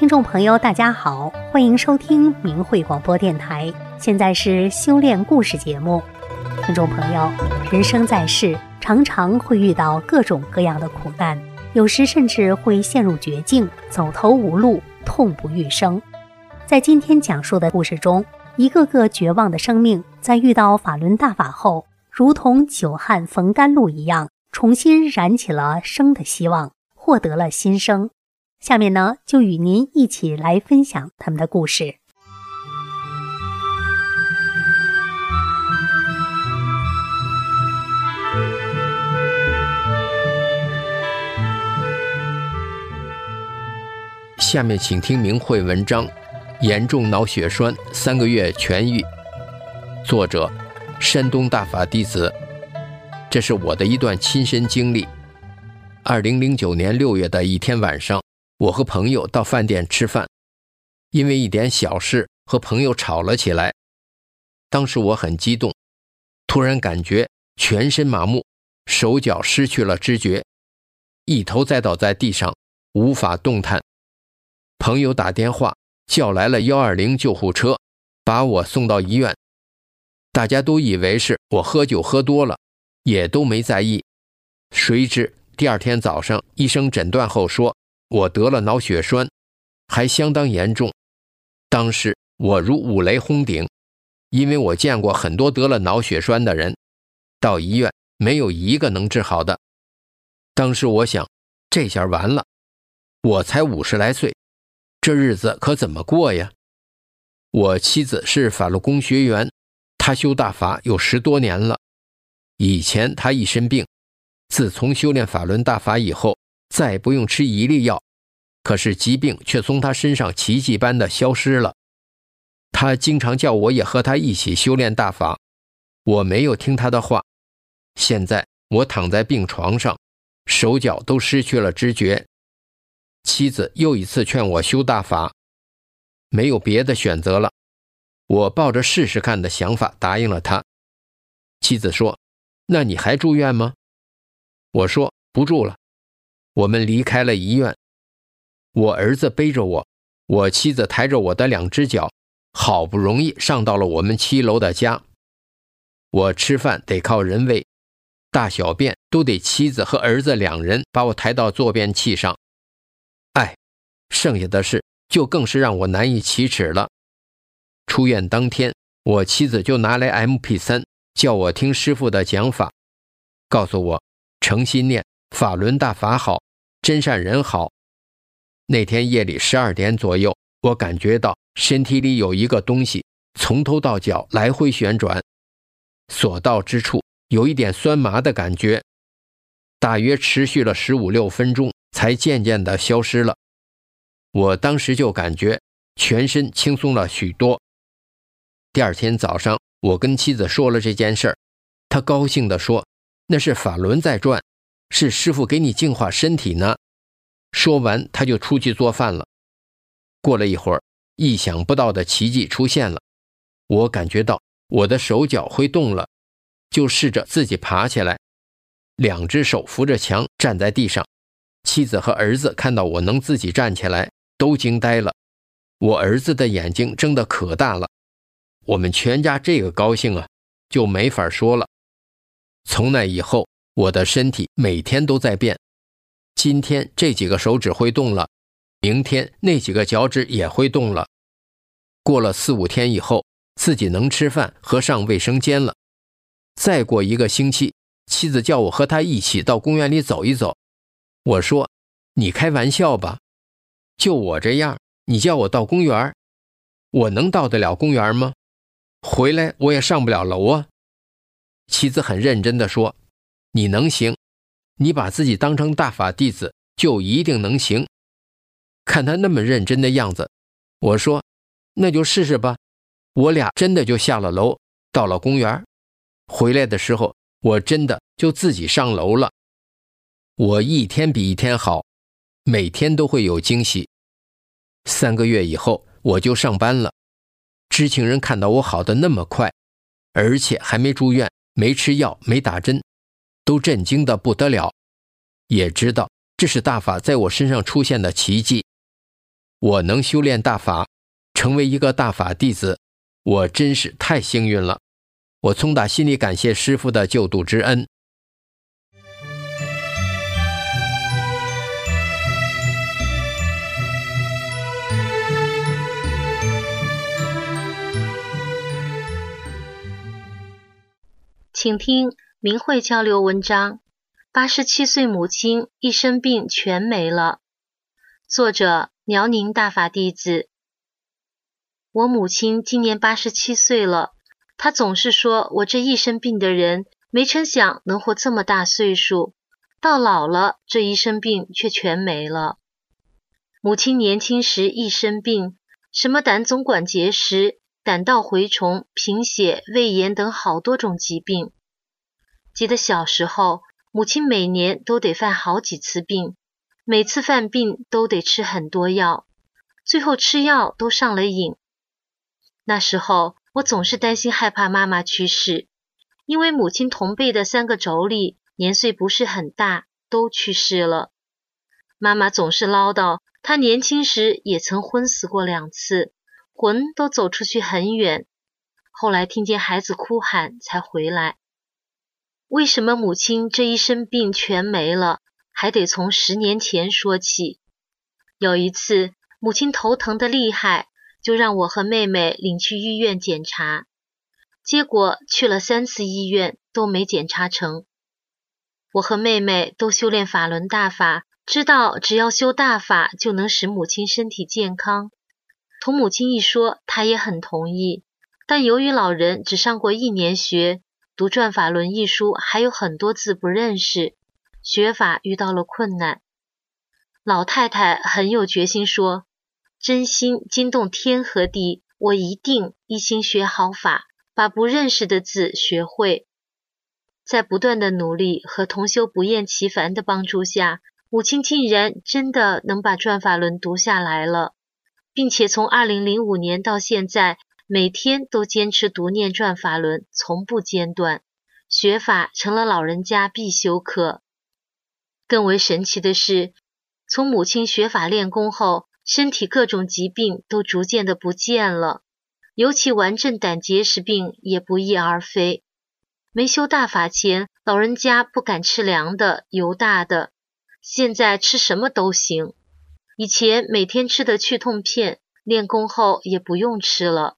听众朋友，大家好，欢迎收听明慧广播电台。现在是修炼故事节目。听众朋友，人生在世，常常会遇到各种各样的苦难，有时甚至会陷入绝境，走投无路，痛不欲生。在今天讲述的故事中，一个个绝望的生命，在遇到法轮大法后，如同久旱逢甘露一样，重新燃起了生的希望，获得了新生。下面呢，就与您一起来分享他们的故事。下面请听明慧文章：严重脑血栓三个月痊愈。作者：山东大法弟子。这是我的一段亲身经历。二零零九年六月的一天晚上。我和朋友到饭店吃饭，因为一点小事和朋友吵了起来。当时我很激动，突然感觉全身麻木，手脚失去了知觉，一头栽倒在地上，无法动弹。朋友打电话叫来了幺二零救护车，把我送到医院。大家都以为是我喝酒喝多了，也都没在意。谁知第二天早上，医生诊断后说。我得了脑血栓，还相当严重。当时我如五雷轰顶，因为我见过很多得了脑血栓的人，到医院没有一个能治好的。当时我想，这下完了，我才五十来岁，这日子可怎么过呀？我妻子是法轮功学员，她修大法有十多年了。以前她一身病，自从修炼法轮大法以后。再不用吃一粒药，可是疾病却从他身上奇迹般的消失了。他经常叫我也和他一起修炼大法，我没有听他的话。现在我躺在病床上，手脚都失去了知觉。妻子又一次劝我修大法，没有别的选择了。我抱着试试看的想法答应了他。妻子说：“那你还住院吗？”我说：“不住了。”我们离开了医院，我儿子背着我，我妻子抬着我的两只脚，好不容易上到了我们七楼的家。我吃饭得靠人喂，大小便都得妻子和儿子两人把我抬到坐便器上。哎，剩下的事就更是让我难以启齿了。出院当天，我妻子就拿来 MP3，叫我听师傅的讲法，告诉我诚心念法轮大法好。真善人好。那天夜里十二点左右，我感觉到身体里有一个东西从头到脚来回旋转，所到之处有一点酸麻的感觉，大约持续了十五六分钟，才渐渐的消失了。我当时就感觉全身轻松了许多。第二天早上，我跟妻子说了这件事儿，她高兴地说：“那是法轮在转。”是师傅给你净化身体呢。说完，他就出去做饭了。过了一会儿，意想不到的奇迹出现了。我感觉到我的手脚会动了，就试着自己爬起来，两只手扶着墙站在地上。妻子和儿子看到我能自己站起来，都惊呆了。我儿子的眼睛睁得可大了。我们全家这个高兴啊，就没法说了。从那以后。我的身体每天都在变，今天这几个手指会动了，明天那几个脚趾也会动了。过了四五天以后，自己能吃饭和上卫生间了。再过一个星期，妻子叫我和她一起到公园里走一走。我说：“你开玩笑吧？就我这样，你叫我到公园，我能到得了公园吗？回来我也上不了楼啊。”妻子很认真地说。你能行，你把自己当成大法弟子，就一定能行。看他那么认真的样子，我说，那就试试吧。我俩真的就下了楼，到了公园。回来的时候，我真的就自己上楼了。我一天比一天好，每天都会有惊喜。三个月以后，我就上班了。知情人看到我好的那么快，而且还没住院，没吃药，没打针。都震惊的不得了，也知道这是大法在我身上出现的奇迹。我能修炼大法，成为一个大法弟子，我真是太幸运了。我从打心里感谢师傅的救度之恩。请听明慧交流文章：八十七岁母亲一生病全没了。作者：辽宁大法弟子。我母亲今年八十七岁了，她总是说我这一生病的人，没成想能活这么大岁数，到老了这一生病却全没了。母亲年轻时一生病，什么胆总管结石。胆道蛔虫、贫血、胃炎等好多种疾病。记得小时候，母亲每年都得犯好几次病，每次犯病都得吃很多药，最后吃药都上了瘾。那时候，我总是担心害怕妈妈去世，因为母亲同辈的三个妯娌年岁不是很大，都去世了。妈妈总是唠叨，她年轻时也曾昏死过两次。魂都走出去很远，后来听见孩子哭喊才回来。为什么母亲这一生病全没了？还得从十年前说起。有一次，母亲头疼的厉害，就让我和妹妹领去医院检查，结果去了三次医院都没检查成。我和妹妹都修炼法轮大法，知道只要修大法就能使母亲身体健康。同母亲一说，她也很同意。但由于老人只上过一年学，读《转法轮》一书还有很多字不认识，学法遇到了困难。老太太很有决心，说：“真心惊动天和地，我一定一心学好法，把不认识的字学会。”在不断的努力和同修不厌其烦的帮助下，母亲竟然真的能把《转法轮》读下来了。并且从二零零五年到现在，每天都坚持读念转法轮，从不间断。学法成了老人家必修课。更为神奇的是，从母亲学法练功后，身体各种疾病都逐渐的不见了，尤其顽症胆结石病也不翼而飞。没修大法前，老人家不敢吃凉的、油大的，现在吃什么都行。以前每天吃的去痛片，练功后也不用吃了。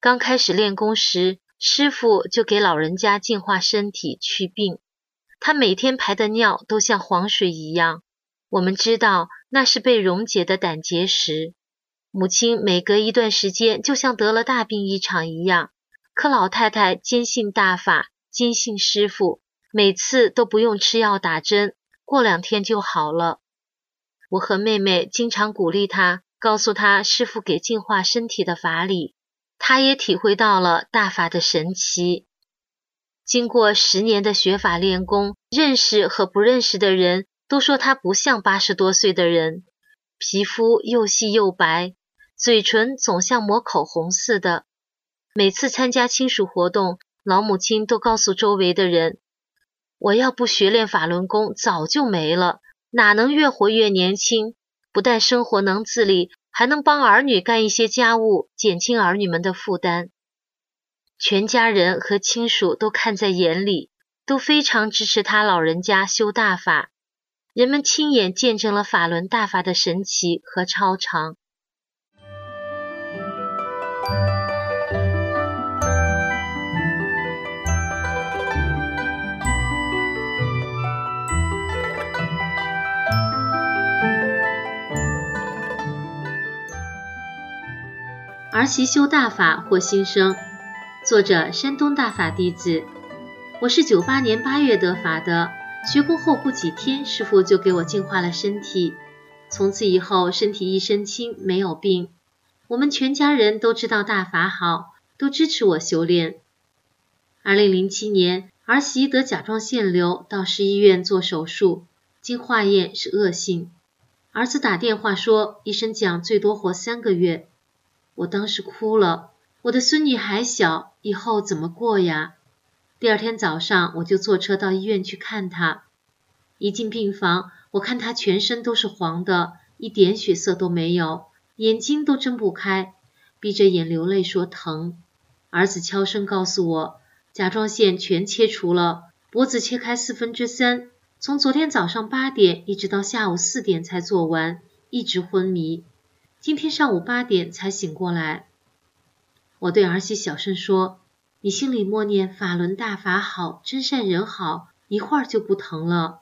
刚开始练功时，师傅就给老人家净化身体、祛病。他每天排的尿都像黄水一样，我们知道那是被溶解的胆结石。母亲每隔一段时间就像得了大病一场一样，可老太太坚信大法，坚信师傅，每次都不用吃药打针，过两天就好了。我和妹妹经常鼓励他，告诉他师傅给净化身体的法理，他也体会到了大法的神奇。经过十年的学法练功，认识和不认识的人都说他不像八十多岁的人，皮肤又细又白，嘴唇总像抹口红似的。每次参加亲属活动，老母亲都告诉周围的人：“我要不学练法轮功，早就没了。”哪能越活越年轻？不但生活能自理，还能帮儿女干一些家务，减轻儿女们的负担。全家人和亲属都看在眼里，都非常支持他老人家修大法。人们亲眼见证了法轮大法的神奇和超常。儿媳修大法获新生，作者山东大法弟子。我是九八年八月得法的，学功后不几天，师傅就给我净化了身体，从此以后身体一身轻，没有病。我们全家人都知道大法好，都支持我修炼。二零零七年，儿媳得甲状腺瘤，到市医院做手术，经化验是恶性。儿子打电话说，医生讲最多活三个月。我当时哭了，我的孙女还小，以后怎么过呀？第二天早上我就坐车到医院去看她，一进病房，我看她全身都是黄的，一点血色都没有，眼睛都睁不开，闭着眼流泪说疼。儿子悄声告诉我，甲状腺全切除了，脖子切开四分之三，从昨天早上八点一直到下午四点才做完，一直昏迷，今天上午八点才醒过来。我对儿媳小声说：“你心里默念法轮大法好，真善人好，一会儿就不疼了。”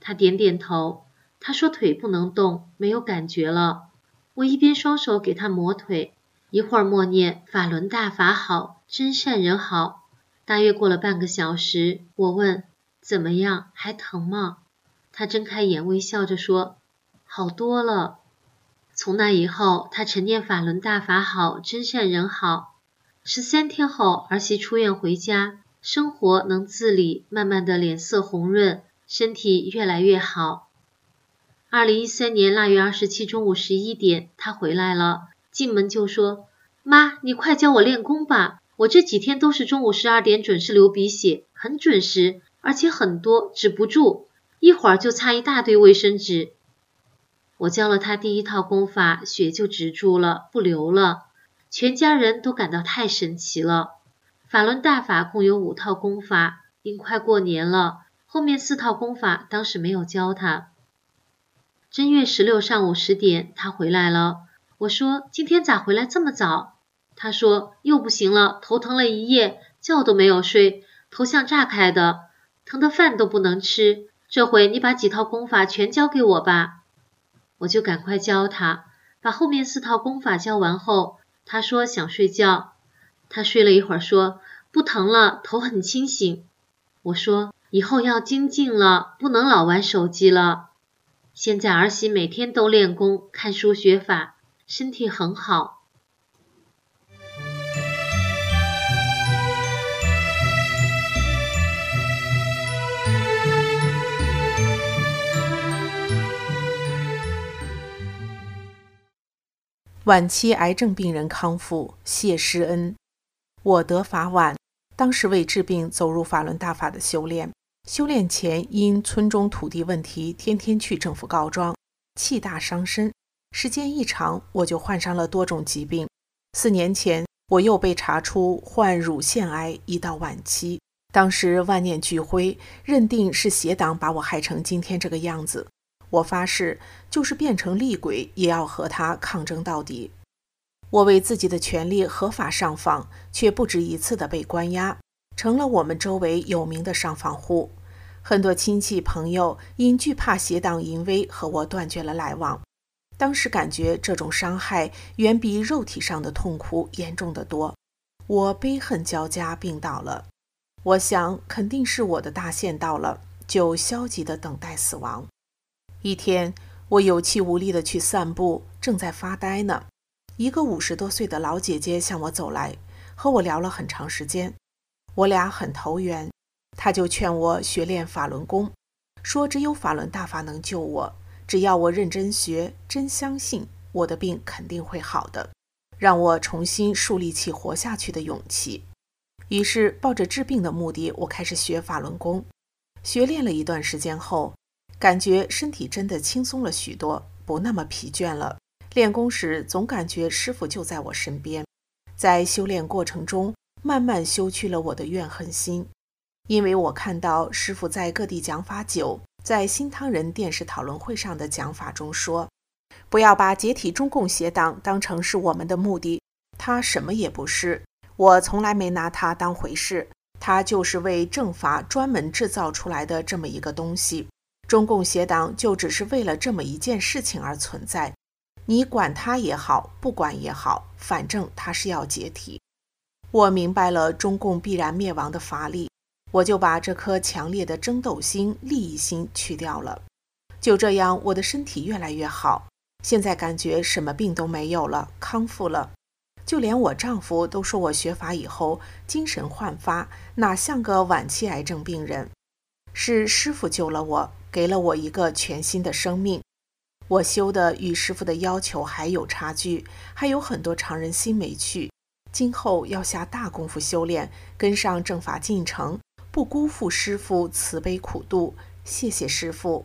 她点点头。她说腿不能动，没有感觉了。我一边双手给她磨腿。一会儿默念法轮大法好，真善人好。大约过了半个小时，我问怎么样，还疼吗？他睁开眼，微笑着说好多了。从那以后，他沉念法轮大法好，真善人好。十三天后，儿媳出院回家，生活能自理，慢慢的脸色红润，身体越来越好。二零一三年腊月二十七中午十一点，他回来了。进门就说：“妈，你快教我练功吧！我这几天都是中午十二点准时流鼻血，很准时，而且很多，止不住，一会儿就擦一大堆卫生纸。”我教了他第一套功法，血就止住了，不流了。全家人都感到太神奇了。法轮大法共有五套功法，因快过年了，后面四套功法当时没有教他。正月十六上午十点，他回来了。我说：“今天咋回来这么早？”他说：“又不行了，头疼了一夜，觉都没有睡，头像炸开的，疼的饭都不能吃。这回你把几套功法全教给我吧。”我就赶快教他，把后面四套功法教完后，他说想睡觉。他睡了一会儿，说不疼了，头很清醒。我说：“以后要精进了，不能老玩手机了。”现在儿媳每天都练功、看书学法。身体很好。晚期癌症病人康复，谢师恩。我得法晚，当时为治病走入法轮大法的修炼。修炼前因村中土地问题，天天去政府告状，气大伤身。时间一长，我就患上了多种疾病。四年前，我又被查出患乳腺癌，已到晚期。当时万念俱灰，认定是邪党把我害成今天这个样子。我发誓，就是变成厉鬼，也要和他抗争到底。我为自己的权利合法上访，却不止一次的被关押，成了我们周围有名的上访户。很多亲戚朋友因惧怕邪党淫威，和我断绝了来往。当时感觉这种伤害远比肉体上的痛苦严重的多，我悲恨交加，病倒了。我想肯定是我的大限到了，就消极的等待死亡。一天，我有气无力的去散步，正在发呆呢。一个五十多岁的老姐姐向我走来，和我聊了很长时间，我俩很投缘。她就劝我学练法轮功，说只有法轮大法能救我。只要我认真学，真相信我的病肯定会好的，让我重新树立起活下去的勇气。于是，抱着治病的目的，我开始学法轮功。学练了一段时间后，感觉身体真的轻松了许多，不那么疲倦了。练功时总感觉师傅就在我身边，在修炼过程中慢慢修去了我的怨恨心，因为我看到师傅在各地讲法九。在新唐人电视讨论会上的讲法中说：“不要把解体中共邪党当成是我们的目的，他什么也不是。我从来没拿他当回事，他就是为政法专门制造出来的这么一个东西。中共邪党就只是为了这么一件事情而存在。你管他也好，不管也好，反正他是要解体。我明白了中共必然灭亡的法力。”我就把这颗强烈的争斗心、利益心去掉了。就这样，我的身体越来越好。现在感觉什么病都没有了，康复了。就连我丈夫都说我学法以后精神焕发，哪像个晚期癌症病人。是师傅救了我，给了我一个全新的生命。我修的与师傅的要求还有差距，还有很多常人心没去。今后要下大功夫修炼，跟上正法进程。不辜负师傅慈悲苦度，谢谢师傅。